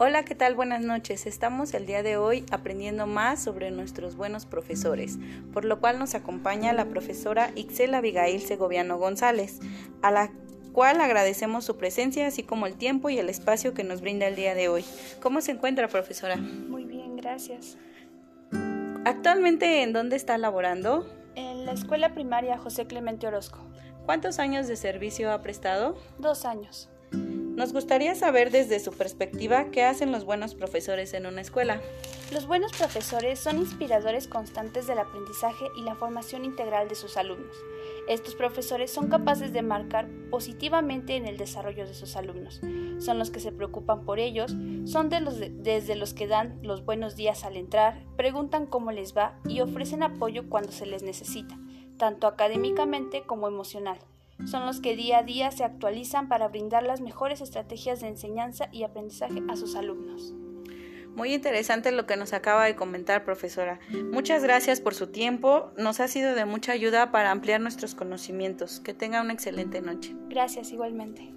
Hola, ¿qué tal? Buenas noches. Estamos el día de hoy aprendiendo más sobre nuestros buenos profesores, por lo cual nos acompaña la profesora Ixel Abigail Segoviano González, a la cual agradecemos su presencia, así como el tiempo y el espacio que nos brinda el día de hoy. ¿Cómo se encuentra, profesora? Muy bien, gracias. ¿Actualmente en dónde está laborando? En la escuela primaria José Clemente Orozco. ¿Cuántos años de servicio ha prestado? Dos años. Nos gustaría saber desde su perspectiva qué hacen los buenos profesores en una escuela. Los buenos profesores son inspiradores constantes del aprendizaje y la formación integral de sus alumnos. Estos profesores son capaces de marcar positivamente en el desarrollo de sus alumnos. Son los que se preocupan por ellos, son desde los que dan los buenos días al entrar, preguntan cómo les va y ofrecen apoyo cuando se les necesita, tanto académicamente como emocional son los que día a día se actualizan para brindar las mejores estrategias de enseñanza y aprendizaje a sus alumnos. Muy interesante lo que nos acaba de comentar, profesora. Muchas gracias por su tiempo. Nos ha sido de mucha ayuda para ampliar nuestros conocimientos. Que tenga una excelente noche. Gracias igualmente.